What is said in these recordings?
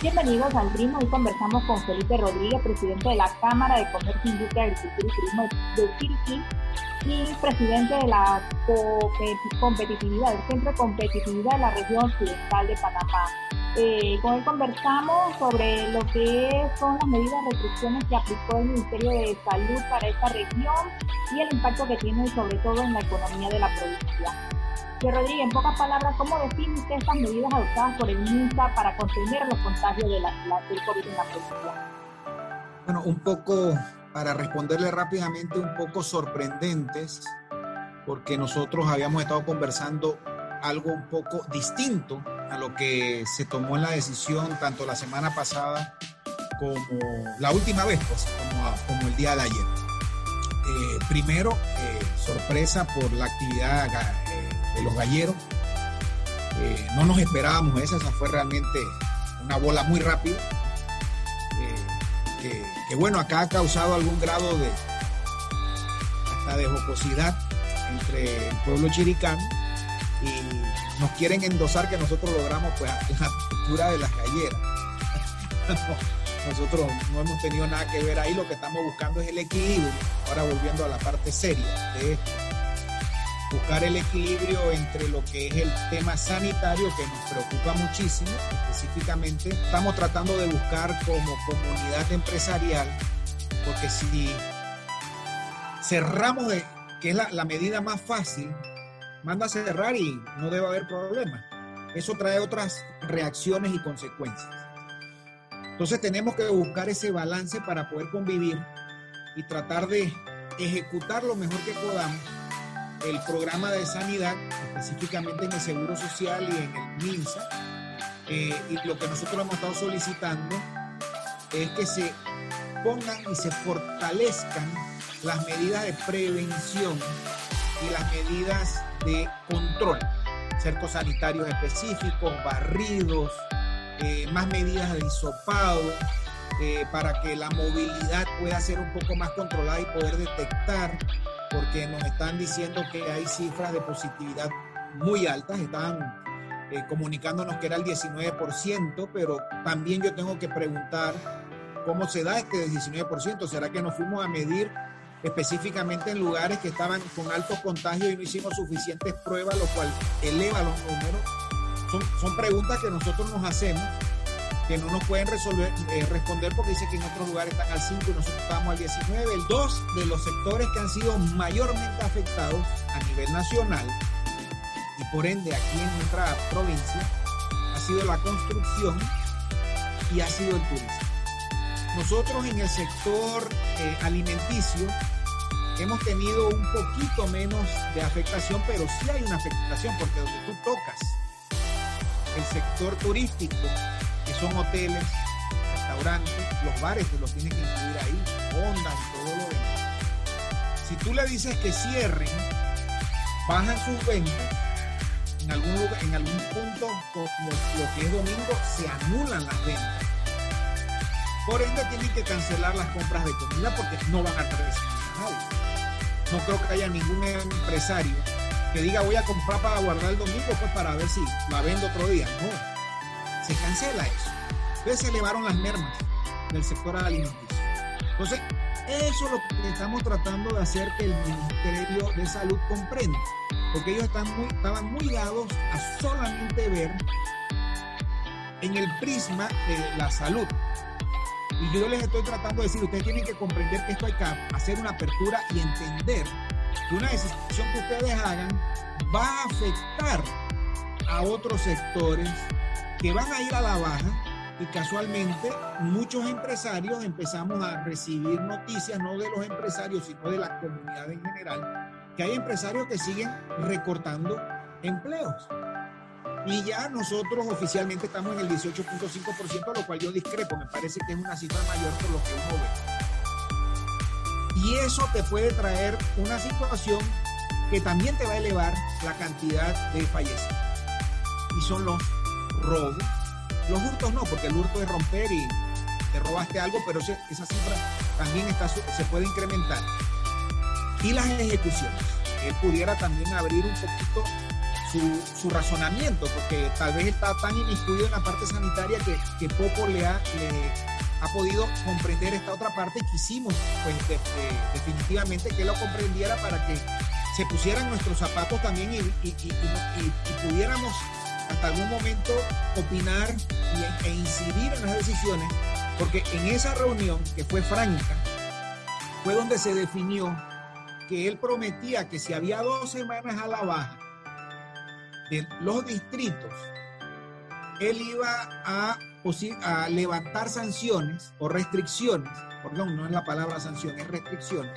Bienvenidos al Ritmo. Hoy conversamos con Felipe Rodríguez, presidente de la Cámara de Comercio, Industria, Agricultura y Turismo de Chiriquí y presidente de la competitividad, del Centro de Competitividad de la Región Occidental de Panamá. Eh, con él conversamos sobre lo que son las medidas de restricciones que aplicó el Ministerio de Salud para esta región y el impacto que tiene sobre todo en la economía de la provincia. Que Rodríguez, en pocas palabras, ¿cómo define usted estas medidas adoptadas por el MINSA para contener los contagios de la, del COVID en la provincia? Bueno, un poco, para responderle rápidamente, un poco sorprendentes, porque nosotros habíamos estado conversando algo un poco distinto a lo que se tomó en la decisión tanto la semana pasada como la última vez, pues, como, como el día de ayer. Eh, primero, eh, sorpresa por la actividad de los galleros. Eh, no nos esperábamos esa, esa fue realmente una bola muy rápida. Eh, que, bueno, acá ha causado algún grado de hasta de jocosidad entre el pueblo chiricano y nos quieren endosar que nosotros logramos pues la cultura de las galleras. nosotros no hemos tenido nada que ver ahí, lo que estamos buscando es el equilibrio. Ahora volviendo a la parte seria de esto buscar el equilibrio entre lo que es el tema sanitario que nos preocupa muchísimo, específicamente estamos tratando de buscar como comunidad empresarial, porque si cerramos de, que es la, la medida más fácil, manda a cerrar y no debe haber problema. Eso trae otras reacciones y consecuencias. Entonces tenemos que buscar ese balance para poder convivir y tratar de ejecutar lo mejor que podamos el programa de sanidad, específicamente en el Seguro Social y en el MINSA. Eh, y lo que nosotros hemos estado solicitando es que se pongan y se fortalezcan las medidas de prevención y las medidas de control, cercos sanitarios específicos, barridos, eh, más medidas de hisopado, eh, para que la movilidad pueda ser un poco más controlada y poder detectar porque nos están diciendo que hay cifras de positividad muy altas, están eh, comunicándonos que era el 19%, pero también yo tengo que preguntar cómo se da este 19%, ¿será que nos fuimos a medir específicamente en lugares que estaban con alto contagio y no hicimos suficientes pruebas, lo cual eleva los números? Son, son preguntas que nosotros nos hacemos que no nos pueden resolver, eh, responder porque dice que en otros lugares están al 5 y nosotros estamos al 19. El dos de los sectores que han sido mayormente afectados a nivel nacional y por ende aquí en nuestra provincia ha sido la construcción y ha sido el turismo. Nosotros en el sector eh, alimenticio hemos tenido un poquito menos de afectación, pero sí hay una afectación porque donde tú tocas el sector turístico que son hoteles, restaurantes, los bares que los tienen que incluir ahí, ondas y todo lo demás. Si tú le dices que cierren, bajan sus ventas, en algún, lugar, en algún punto, como lo que es domingo, se anulan las ventas. Por ende, tienen que cancelar las compras de comida porque no van a recibir. No creo que haya ningún empresario que diga voy a comprar para guardar el domingo, pues para ver si la vendo otro día. No se cancela eso. Entonces se elevaron las mermas del sector alimenticio. Entonces, eso es lo que estamos tratando de hacer que el Ministerio de Salud comprenda, porque ellos están muy, estaban muy dados a solamente ver en el prisma de la salud. Y yo les estoy tratando de decir, ustedes tienen que comprender que esto hay que hacer una apertura y entender que una decisión que ustedes hagan va a afectar a otros sectores que van a ir a la baja y casualmente muchos empresarios empezamos a recibir noticias, no de los empresarios, sino de la comunidad en general, que hay empresarios que siguen recortando empleos. Y ya nosotros oficialmente estamos en el 18.5%, lo cual yo discrepo, me parece que es una cifra mayor por lo que uno ve. Y eso te puede traer una situación que también te va a elevar la cantidad de fallecidos. Y son los robo. Los hurtos no, porque el hurto es romper y te robaste algo, pero esa cifra también está, se puede incrementar. Y las ejecuciones. Él pudiera también abrir un poquito su, razonamiento, porque tal vez está tan inmiscuido en la parte sanitaria que, poco le ha, ha podido comprender esta otra parte y quisimos pues, definitivamente que lo comprendiera para que se pusieran nuestros zapatos también y, pudiéramos hasta algún momento opinar e incidir en las decisiones, porque en esa reunión que fue franca, fue donde se definió que él prometía que si había dos semanas a la baja de los distritos, él iba a, a levantar sanciones o restricciones, perdón, no es la palabra sanciones, restricciones,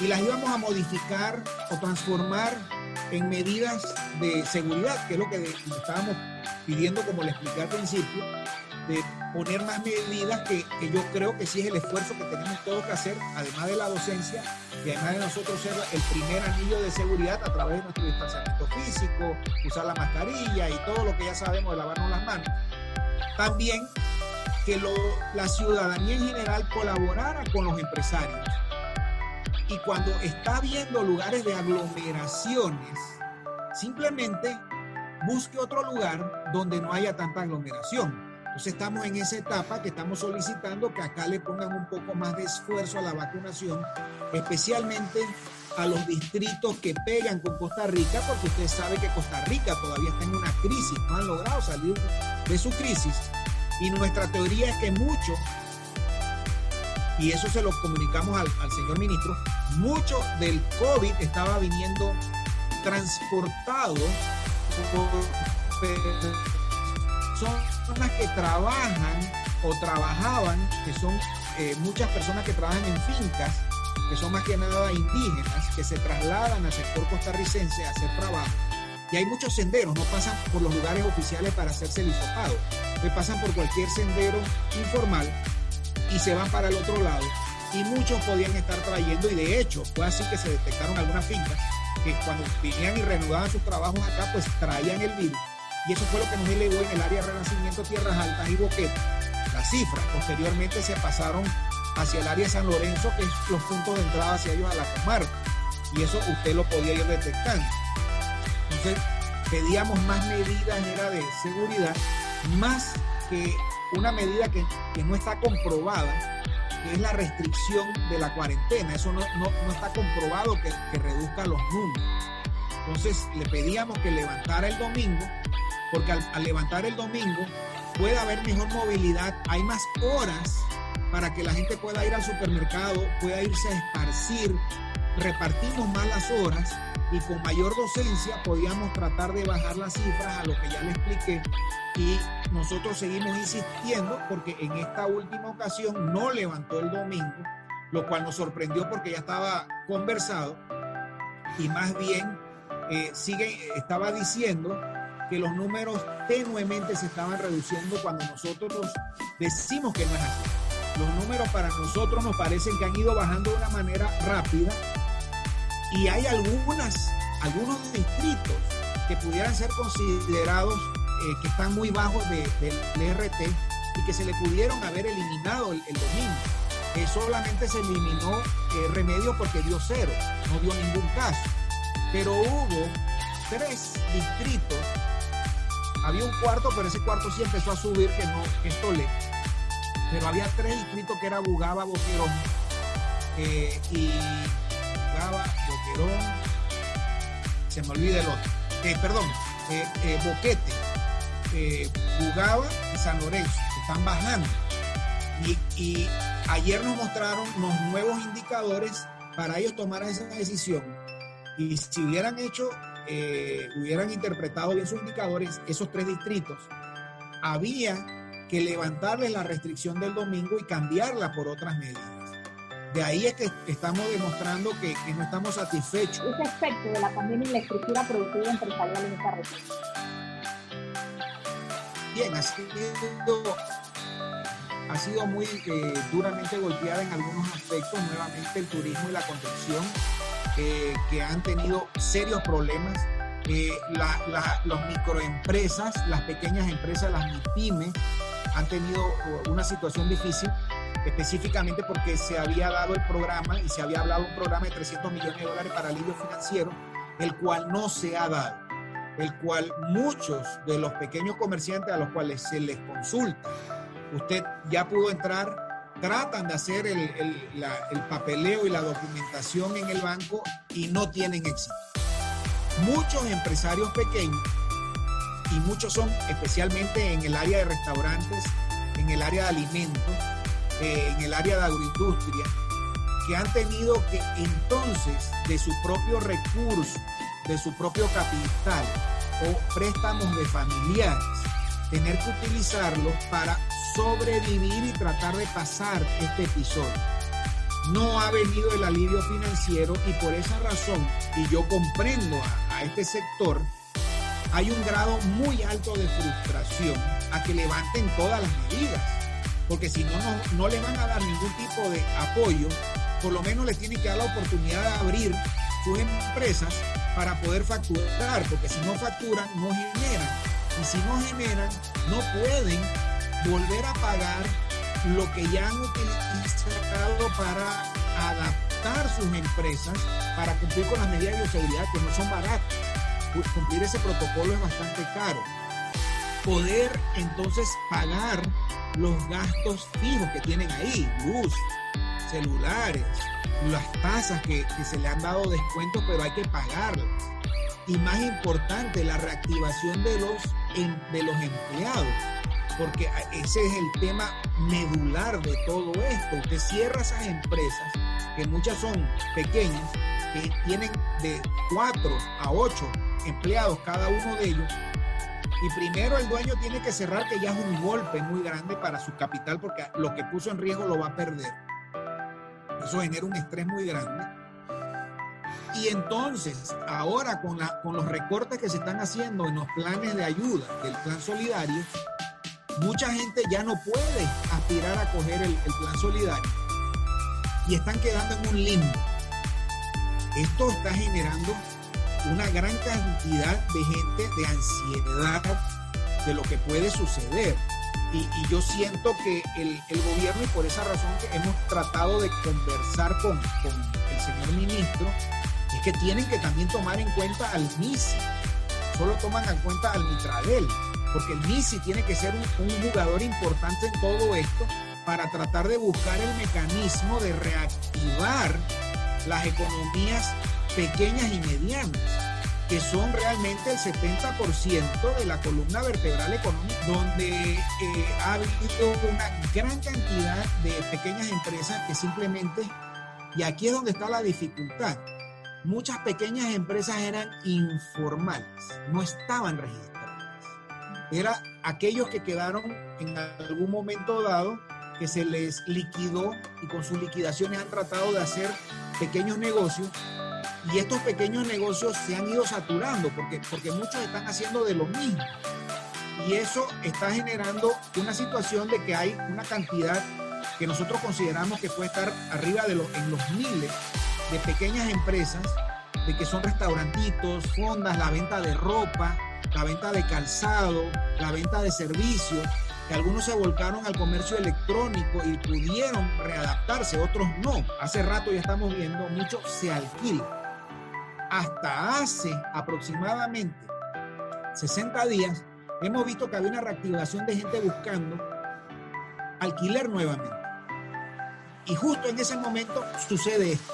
y las íbamos a modificar o transformar en medidas de seguridad, que es lo que estábamos pidiendo, como le expliqué al principio, de poner más medidas que, que, yo creo que sí es el esfuerzo que tenemos todos que hacer, además de la docencia y además de nosotros ser el primer anillo de seguridad a través de nuestro distanciamiento físico, usar la mascarilla y todo lo que ya sabemos de lavarnos las manos. También que lo, la ciudadanía en general colaborara con los empresarios. Y cuando está viendo lugares de aglomeraciones, simplemente busque otro lugar donde no haya tanta aglomeración entonces estamos en esa etapa que estamos solicitando que acá le pongan un poco más de esfuerzo a la vacunación, especialmente a los distritos que pegan con Costa Rica, porque usted sabe que Costa Rica todavía está en una crisis, no han logrado salir de su crisis. Y nuestra teoría es que mucho, y eso se lo comunicamos al, señor ministro, mucho del COVID estaba viniendo transportado por personas que trabajan o trabajaban, que son eh, muchas personas que trabajan en fincas, que son más que nada indígenas, que se trasladan al sector costarricense a hacer trabajo. Y hay muchos senderos, no pasan por los lugares oficiales para hacerse el hisopado, pasan por cualquier sendero informal y se van para el otro lado. Y muchos podían estar trayendo, y de hecho fue así que se detectaron algunas fincas que cuando vinían y reanudaban sus trabajos acá, pues traían el virus y eso fue lo que nos elevó en el área Renacimiento, Tierras Altas y Boquete. Las cifras posteriormente se pasaron hacia el área San Lorenzo, que es los puntos de entrada hacia ellos a la comarca. Y eso usted lo podía ir detectando. Entonces, pedíamos más medidas, era de seguridad, más que una medida que, no está comprobada, que es la restricción de la cuarentena. Eso no, está comprobado que, que reduzca los números. Entonces, le pedíamos que levantara el domingo porque al, levantar el domingo puede haber mejor movilidad, hay más horas para que la gente pueda ir al supermercado, pueda irse a esparcir, repartimos más las horas y con mayor docencia podíamos tratar de bajar las cifras a lo que ya le expliqué. Y nosotros seguimos insistiendo porque en esta última ocasión no levantó el domingo, lo cual nos sorprendió porque ya estaba conversado. Y más bien eh, sigue, estaba diciendo que los números tenuemente se estaban reduciendo cuando nosotros decimos que no es así. Los números para nosotros nos parecen que han ido bajando de una manera rápida y hay algunas, algunos distritos que pudieran ser considerados eh, que están muy bajos del ERT y que se le pudieron haber eliminado el, domingo. que solamente se eliminó eh, remedio porque dio cero, no dio ningún caso. Pero hubo tres distritos había un cuarto, pero ese cuarto sí empezó a subir, que no, que es. Pero había tres distritos que era Bugaba, Boquerón eh, y Bugaba, Se me olvida el otro. Eh, perdón, eh, Boquete, Bugaba y San Lorenzo, están bajando. Y, y ayer nos mostraron los nuevos indicadores para ellos tomar esa decisión. Y si hubieran hecho eh, hubieran interpretado bien sus indicadores, esos tres distritos, había que levantarles la restricción del domingo y cambiarla por otras medidas. De ahí es que estamos demostrando que, no estamos satisfechos. Ese aspecto de la pandemia y la estructura productiva empresarial en esta región. Bien, ha sido, ha sido muy eh, duramente golpeada en algunos aspectos, nuevamente el turismo y la construcción eh, que han tenido serios problemas. Eh, las microempresas, las pequeñas empresas, las MIPYME, han tenido una situación difícil, específicamente porque se había dado el programa y se había hablado un programa de 300 millones de dólares para alivio financiero, el cual no se ha dado. el cual muchos de los pequeños comerciantes a los cuales se les consulta, usted ya pudo entrar, tratan de hacer el, el papeleo y la documentación en el banco y no tienen éxito. Muchos empresarios pequeños, y muchos son especialmente en el área de restaurantes, en el área de alimentos, eh, en el área de agroindustria, que han tenido que entonces de su propio recurso, de su propio capital o préstamos de familiares, tener que utilizarlos para sobrevivir y tratar de pasar este episodio. No ha venido el alivio financiero y por esa razón, y yo comprendo a este sector, hay un grado muy alto de frustración a que levanten todas las medidas, porque si no, no, le van a dar ningún tipo de apoyo, por lo menos les tienen que dar la oportunidad de abrir sus empresas para poder facturar, porque si no facturan, no generan. Y si no generan, no pueden volver a pagar lo que ya han utilizado para adaptar sus empresas para cumplir con las medidas de bioseguridad que no son baratas cumplir ese protocolo es bastante caro. Poder entonces pagar los gastos fijos que tienen ahí, luz, celulares, las tasas que, se le han dado descuentos, pero hay que pagarlas. Y más importante, la reactivación de los, de los empleados, porque ese es el tema medular de todo esto. Usted cierra esas empresas, que muchas son pequeñas, que tienen de 4 a 8 empleados cada uno de ellos. Y primero el dueño tiene que cerrar, que ya es un golpe muy grande para su capital, porque lo que puso en riesgo lo va a perder. Eso genera un estrés muy grande. Y entonces, ahora con, la, con los recortes que se están haciendo en los planes de ayuda del plan solidario, mucha gente ya no puede aspirar a coger el, el plan solidario y están quedando en un limbo. Esto está generando una gran cantidad de gente de ansiedad de lo que puede suceder. Y, yo siento que el, gobierno, y por esa razón que hemos tratado de conversar con, el señor ministro, es que tienen que también tomar en cuenta al MISI. Solo toman en cuenta al Mitradel, porque el MISI tiene que ser un, un jugador importante en todo esto para tratar de buscar el mecanismo de reactivar las economías pequeñas y medianas, que son realmente el 70% de la columna vertebral económica, donde eh, ha habido una gran cantidad de pequeñas empresas que simplemente, y aquí es donde está la dificultad, muchas pequeñas empresas eran informales, no estaban registradas. Era aquellos que quedaron en algún momento dado que se les liquidó y con sus liquidaciones han tratado de hacer pequeños negocios y estos pequeños negocios se han ido saturando porque, porque muchos están haciendo de lo mismo. Y eso está generando una situación de que hay una cantidad que nosotros consideramos que puede estar arriba de los, en los miles de pequeñas empresas, de que son restaurantitos, fondas, la venta de ropa, la venta de calzado, la venta de servicios, que algunos se volcaron al comercio electrónico y pudieron readaptarse, otros no. Hace rato ya estamos viendo, muchos se alquilan hasta hace aproximadamente 60 días, hemos visto que había una reactivación de gente buscando alquiler nuevamente. Y justo en ese momento sucede esto.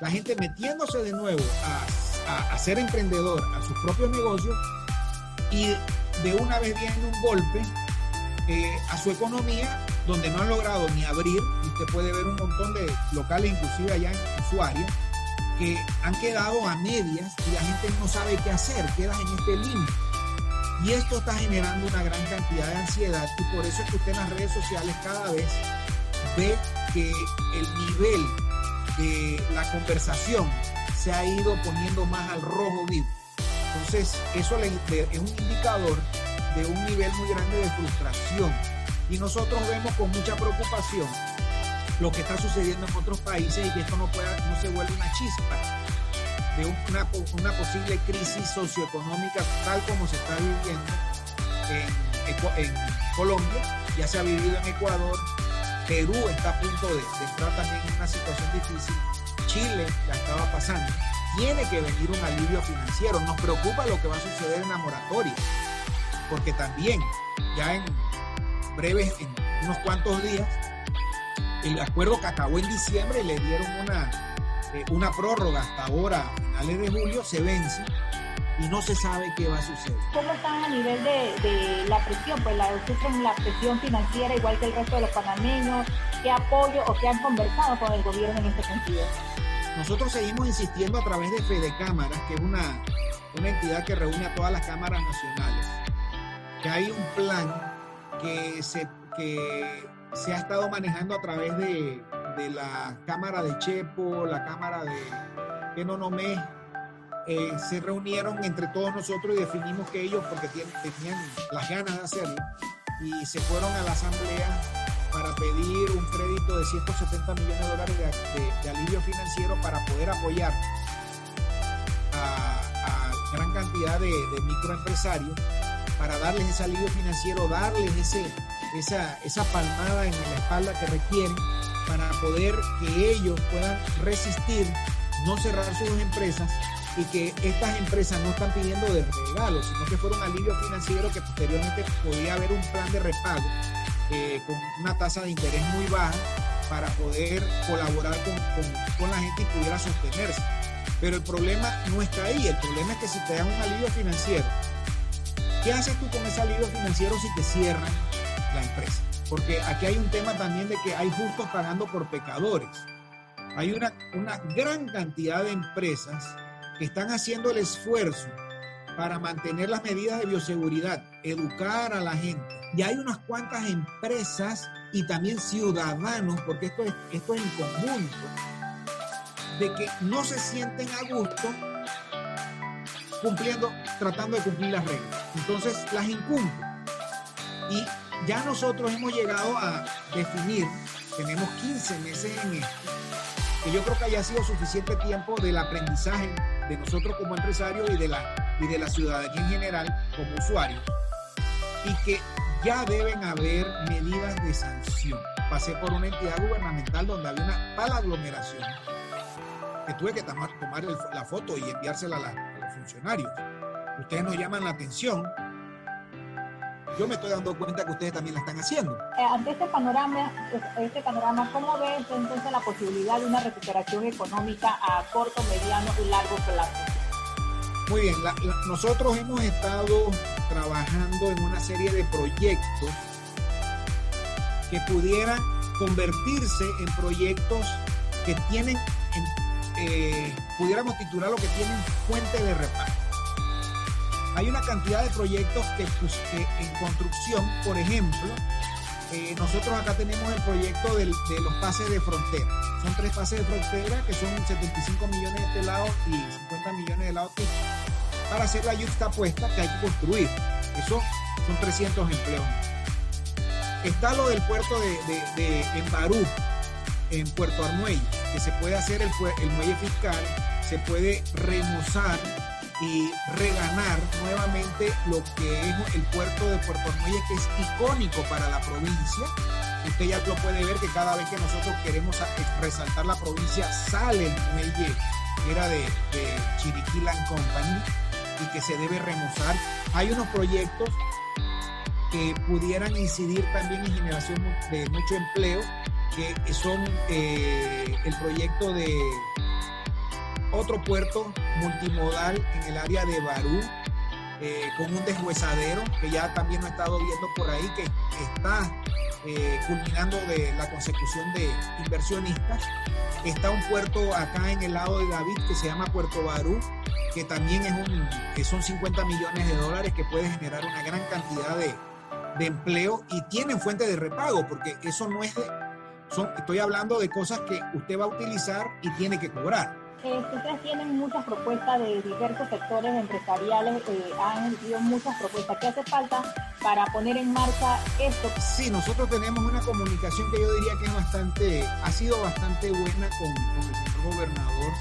La gente metiéndose de nuevo a, ser emprendedor, a sus propios negocios, y de una vez viene un golpe eh, a su economía, donde no han logrado ni abrir, y usted puede ver un montón de locales, inclusive allá en su área, que han quedado a medias y la gente no sabe qué hacer, quedas en este límite. Y esto está generando una gran cantidad de ansiedad y por eso es que usted en las redes sociales cada vez ve que el nivel de la conversación se ha ido poniendo más al rojo vivo. Entonces, eso es un indicador de un nivel muy grande de frustración. Y nosotros vemos con mucha preocupación lo que está sucediendo en otros países y que esto no, se vuelva una chispa de una, una posible crisis socioeconómica tal como se está viviendo en, en, Colombia, ya se ha vivido en Ecuador, Perú está a punto de, de entrar también en una situación difícil, Chile la estaba pasando. tiene que venir un alivio financiero. Nos preocupa lo que va a suceder en la moratoria, porque también ya en breves, en unos cuantos días, el acuerdo que acabó en diciembre le dieron una, eh, una prórroga hasta ahora, a finales de julio, se vence y no se sabe qué va a suceder. ¿Cómo están a nivel de, la presión? Pues la, sufren la presión financiera igual que el resto de los panameños. ¿Qué apoyo o qué han conversado con el gobierno en este sentido? Nosotros seguimos insistiendo a través de Fede Cámaras, que es una, una entidad que reúne a todas las cámaras nacionales, que hay un plan que se, que se ha estado manejando a través de, de la Cámara de Chepo, la Cámara de Penonomé, eh, se reunieron entre todos nosotros y definimos que ellos, porque tenían las ganas de hacerlo, y se fueron a la asamblea para pedir un crédito de 170 millones de dólares de, alivio financiero para poder apoyar a, gran cantidad de, microempresarios, para darles ese alivio financiero, darles ese, esa, esa palmada en la espalda que requieren para poder que ellos puedan resistir, no cerrar sus empresas y que estas empresas no están pidiendo de regalo, sino que fuera un alivio financiero que posteriormente podía haber un plan de repago eh, con una tasa de interés muy baja para poder colaborar con, con, la gente y pudiera sostenerse. Pero el problema no está ahí, el problema es que si te dan un alivio financiero, ¿qué haces tú con ese alivio financiero si te cierran la empresa? Porque aquí hay un tema también de que hay justos pagando por pecadores. Hay una, una gran cantidad de empresas que están haciendo el esfuerzo para mantener las medidas de bioseguridad, educar a la gente. Y hay unas cuantas empresas y también ciudadanos, porque esto es, esto es en conjunto, de que no se sienten a gusto cumpliendo, tratando de cumplir las reglas. Entonces las incumplen. Y ya nosotros hemos llegado a definir, tenemos 15 meses en esto, que yo creo que haya sido suficiente tiempo del aprendizaje de nosotros como empresarios y de la, y de la ciudadanía en general como usuarios, y que ya deben haber medidas de sanción. Pasé por una entidad gubernamental donde había una pala aglomeración que tuve que tomar, tomar la foto y enviársela a, a los funcionarios. Ustedes nos llaman la atención yo me estoy dando cuenta que ustedes también la están haciendo. Eh, ante este panorama, este panorama, ¿cómo ves entonces la posibilidad de una recuperación económica a corto, mediano y largo plazo? Muy bien, nosotros hemos estado trabajando en una serie de proyectos que pudieran convertirse en proyectos que tienen, eh, pudiéramos titular lo que tienen fuente de reparto hay una cantidad de proyectos que, pues, en construcción, por ejemplo, eh, nosotros acá tenemos el proyecto de los pases de frontera. Son tres pases de frontera que son 75 millones de este lado y 50 millones del lado para hacer la puesta que hay que construir. Eso son 300 empleos. Está lo del puerto de, de, en Barú, en Puerto Armuelle, que se puede hacer el, el muelle fiscal, se puede remozar y reganar nuevamente lo que es el puerto de Puerto Armuelle, que es icónico para la provincia. Usted ya lo puede ver que cada vez que nosotros queremos resaltar la provincia, sale el muelle que era de, de Chiriquilan Company y que se debe remozar. Hay unos proyectos que pudieran incidir también en generación de mucho empleo, que son eh, el proyecto de otro puerto multimodal en el área de Barú, eh, con un deshuesadero que ya también lo he estado viendo por ahí, que está eh, culminando de la consecución de inversionistas. Está un puerto acá en el lado de David que se llama Puerto Barú, que también es un, que son 50 millones de dólares que puede generar una gran cantidad de, de empleo y tienen fuente de repago, porque eso no es de, estoy hablando de cosas que usted va a utilizar y tiene que cobrar. Este, ustedes tienen muchas propuestas de diversos sectores empresariales, eh, han recibido muchas propuestas. ¿Qué hace falta para poner en marcha esto? Sí, nosotros tenemos una comunicación que yo diría que es bastante, ha sido bastante buena con, el señor gobernador,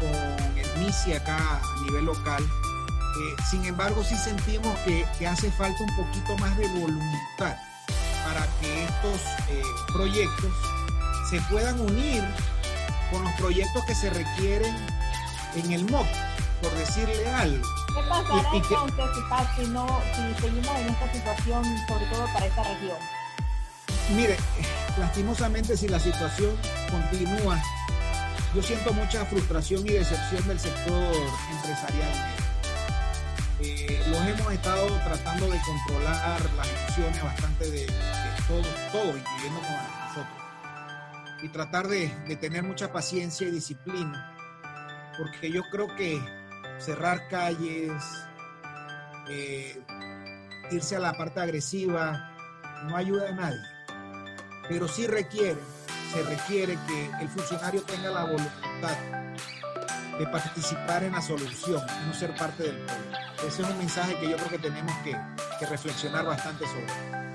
con el MISI acá a nivel local. Eh, sin embargo, sí sentimos que, que, hace falta un poquito más de voluntad para que estos eh, proyectos se puedan unir con los proyectos que se requieren en el MOP, por decirle algo. ¿Qué pasará entonces si, no, si seguimos en esta situación, sobre todo para esta región? Mire, lastimosamente si la situación continúa, yo siento mucha frustración y decepción del sector empresarial. Eh, los hemos estado tratando de controlar las emociones bastante de, todos, todo, incluyendo con nosotros. Y tratar de, tener mucha paciencia y disciplina, porque yo creo que cerrar calles, eh, irse a la parte agresiva, no ayuda a nadie. Pero sí requiere, se requiere que el funcionario tenga la voluntad de participar en la solución no ser parte del pueblo. Ese es un mensaje que yo creo que tenemos que, reflexionar bastante sobre.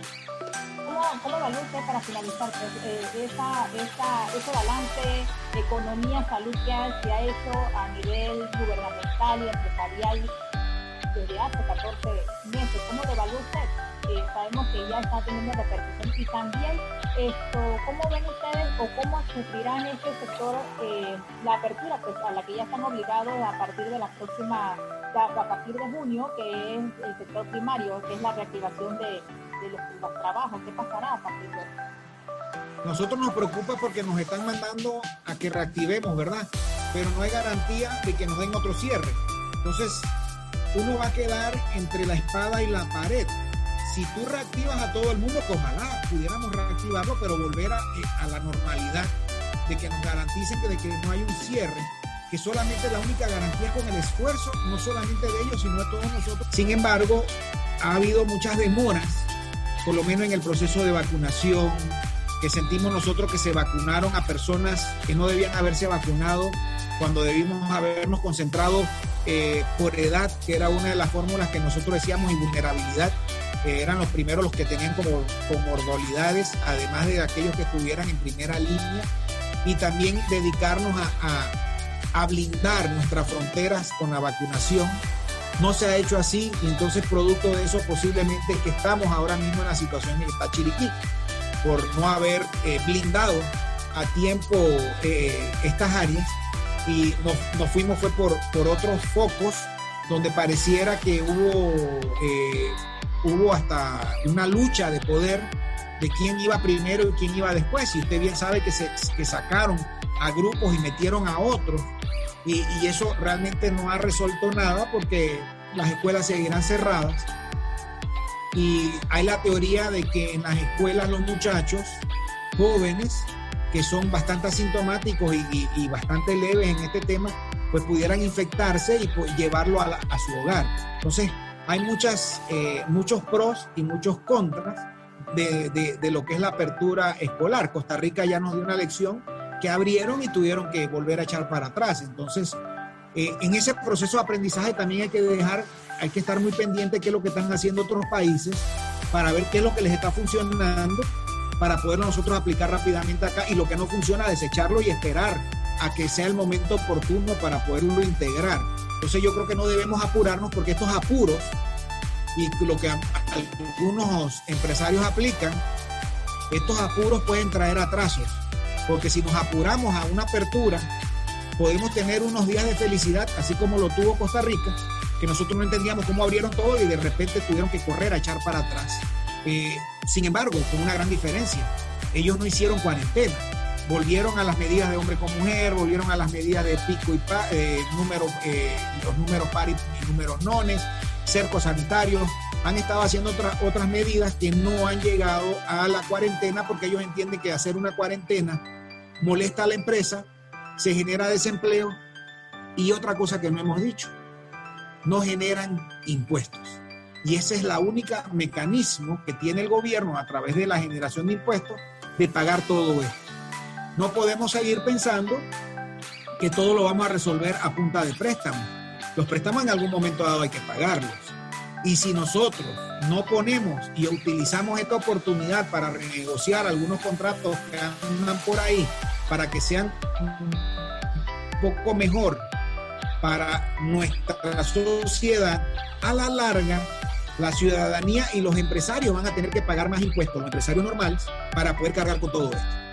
¿Cómo, cómo evalúa usted para finalizar pues, eh, esa, esa, ese balance economía-salud que se ha hecho a nivel gubernamental y empresarial desde hace 14 meses? ¿Cómo lo evalúa usted? sabemos que ya está teniendo repercusión y también esto, ¿cómo ven ustedes o cómo sufrirán este sector eh, la apertura pues, a la que ya están obligados a partir de la próxima, a partir de junio, que es el sector primario, que es la reactivación de, los, trabajos? ¿Qué pasará a Nosotros nos preocupa porque nos están mandando a que reactivemos, ¿verdad? Pero no hay garantía de que nos den otro cierre. Entonces, uno va a quedar entre la espada y la pared si tú reactivas a todo el mundo, ojalá pudiéramos reactivarlo, pero volver a, eh, la normalidad, de que nos garanticen que, de que no hay un cierre, que solamente la única garantía es con el esfuerzo, no solamente de ellos, sino de todos nosotros. Sin embargo, ha habido muchas demoras, por lo menos en el proceso de vacunación, que sentimos nosotros que se vacunaron a personas que no debían haberse vacunado cuando debimos habernos concentrado eh, por edad, que era una de las fórmulas que nosotros decíamos, y vulnerabilidad eran los primeros los que tenían como comorbilidades, además de aquellos que estuvieran en primera línea, y también dedicarnos a, a, blindar nuestras fronteras con la vacunación. No se ha hecho así y entonces producto de eso posiblemente que estamos ahora mismo en la situación en está Chiriquí, por no haber eh, blindado a tiempo eh, estas áreas y nos, nos, fuimos fue por, por otros focos donde pareciera que hubo eh, hubo hasta una lucha de poder de quién iba primero y quién iba después. Y usted bien sabe que, se, que sacaron a grupos y metieron a otros. Y, eso realmente no ha resuelto nada porque las escuelas seguirán cerradas. Y hay la teoría de que en las escuelas los muchachos jóvenes, que son bastante asintomáticos y, bastante leves en este tema, pues pudieran infectarse y pues, llevarlo a, a su hogar. Entonces, hay muchas, eh, muchos pros y muchos contras de, de, lo que es la apertura escolar. Costa Rica ya nos dio una lección que abrieron y tuvieron que volver a echar para atrás. Entonces, eh, en ese proceso de aprendizaje también hay que dejar, hay que estar muy pendiente de qué es lo que están haciendo otros países para ver qué es lo que les está funcionando para poder nosotros aplicar rápidamente acá y lo que no funciona, desecharlo y esperar a que sea el momento oportuno para poderlo integrar. Entonces yo creo que no debemos apurarnos porque estos apuros y lo que algunos empresarios aplican, estos apuros pueden traer atrasos. Porque si nos apuramos a una apertura, podemos tener unos días de felicidad, así como lo tuvo Costa Rica, que nosotros no entendíamos cómo abrieron todo y de repente tuvieron que correr a echar para atrás. Eh, sin embargo, con una gran diferencia, ellos no hicieron cuarentena volvieron a las medidas de hombre con mujer, volvieron a las medidas de pico y pa, eh, eh, los números par y números nones, cercos sanitarios, han estado haciendo otras otras medidas que no han llegado a la cuarentena porque ellos entienden que hacer una cuarentena molesta a la empresa, se genera desempleo y otra cosa que no hemos dicho, no generan impuestos. Y ese es la única mecanismo que tiene el gobierno a través de la generación de impuestos de pagar todo esto. No podemos seguir pensando que todo lo vamos a resolver a punta de préstamos. Los préstamos en algún momento dado hay que pagarlos. Y si nosotros no ponemos y utilizamos esta oportunidad para renegociar algunos contratos que andan por ahí para que sean un poco mejor para nuestra sociedad, a la larga la ciudadanía y los empresarios van a tener que pagar más impuestos, los empresarios normales, para poder cargar con todo esto.